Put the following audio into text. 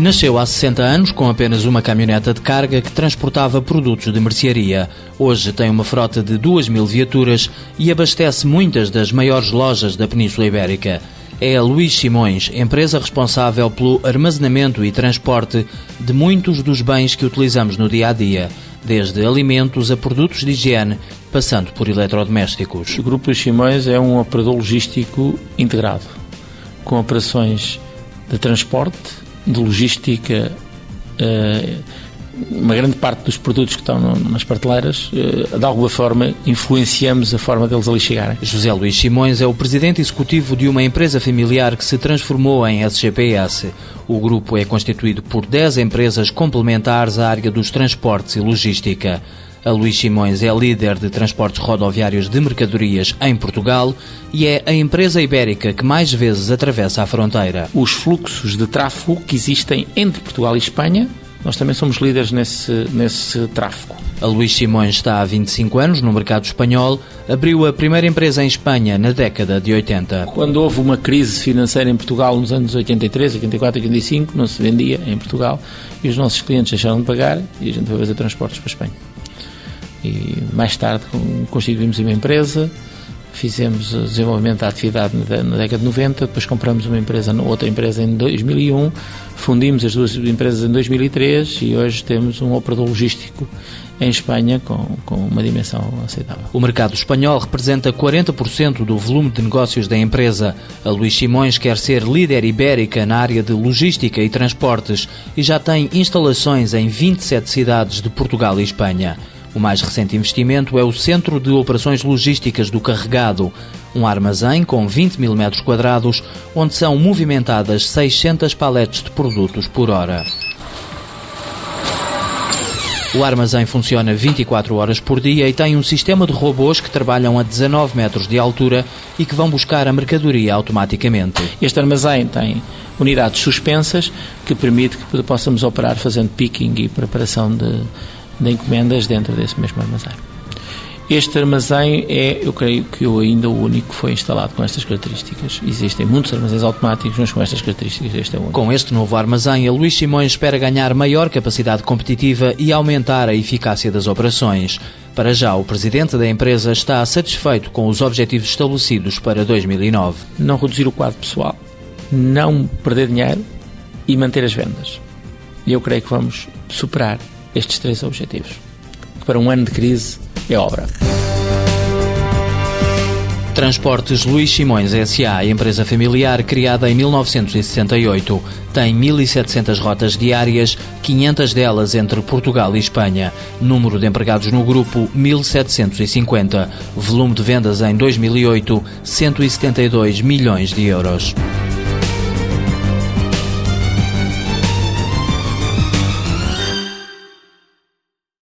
Nasceu há 60 anos com apenas uma caminhoneta de carga que transportava produtos de mercearia. Hoje tem uma frota de 2 mil viaturas e abastece muitas das maiores lojas da Península Ibérica. É a Luís Simões, empresa responsável pelo armazenamento e transporte de muitos dos bens que utilizamos no dia a dia, desde alimentos a produtos de higiene, passando por eletrodomésticos. O Grupo Simões é um operador logístico integrado, com operações de transporte, de logística, eh, uma grande parte dos produtos que estão nas prateleiras, eh, de alguma forma, influenciamos a forma deles ali chegarem. José Luís Simões é o presidente executivo de uma empresa familiar que se transformou em SGPS. O grupo é constituído por 10 empresas complementares à área dos transportes e logística. A Luís Simões é líder de transportes rodoviários de mercadorias em Portugal e é a empresa ibérica que mais vezes atravessa a fronteira. Os fluxos de tráfego que existem entre Portugal e Espanha, nós também somos líderes nesse, nesse tráfego. A Luís Simões está há 25 anos no mercado espanhol, abriu a primeira empresa em Espanha na década de 80. Quando houve uma crise financeira em Portugal nos anos 83, 84, 85, não se vendia em Portugal e os nossos clientes deixaram de pagar e a gente foi fazer transportes para a Espanha. E mais tarde constituímos uma empresa, fizemos desenvolvimento da atividade na década de 90, depois compramos uma empresa, outra empresa em 2001, fundimos as duas empresas em 2003 e hoje temos um operador logístico em Espanha com, com uma dimensão aceitável. O mercado espanhol representa 40% do volume de negócios da empresa. A Luís Simões quer ser líder ibérica na área de logística e transportes e já tem instalações em 27 cidades de Portugal e Espanha. O mais recente investimento é o Centro de Operações Logísticas do Carregado, um armazém com 20 mil metros quadrados, onde são movimentadas 600 paletes de produtos por hora. O armazém funciona 24 horas por dia e tem um sistema de robôs que trabalham a 19 metros de altura e que vão buscar a mercadoria automaticamente. Este armazém tem unidades suspensas que permite que possamos operar fazendo picking e preparação de de encomendas dentro desse mesmo armazém. Este armazém é, eu creio que eu ainda o único que foi instalado com estas características. Existem muitos armazéns automáticos, mas com estas características este é o único. Com este novo armazém, a Luís Simões espera ganhar maior capacidade competitiva e aumentar a eficácia das operações. Para já, o presidente da empresa está satisfeito com os objetivos estabelecidos para 2009. Não reduzir o quadro pessoal, não perder dinheiro e manter as vendas. E eu creio que vamos superar estes três objetivos, que para um ano de crise é obra. Transportes Luís Simões S.A., empresa familiar criada em 1968. Tem 1.700 rotas diárias, 500 delas entre Portugal e Espanha. Número de empregados no grupo, 1.750. Volume de vendas em 2008, 172 milhões de euros.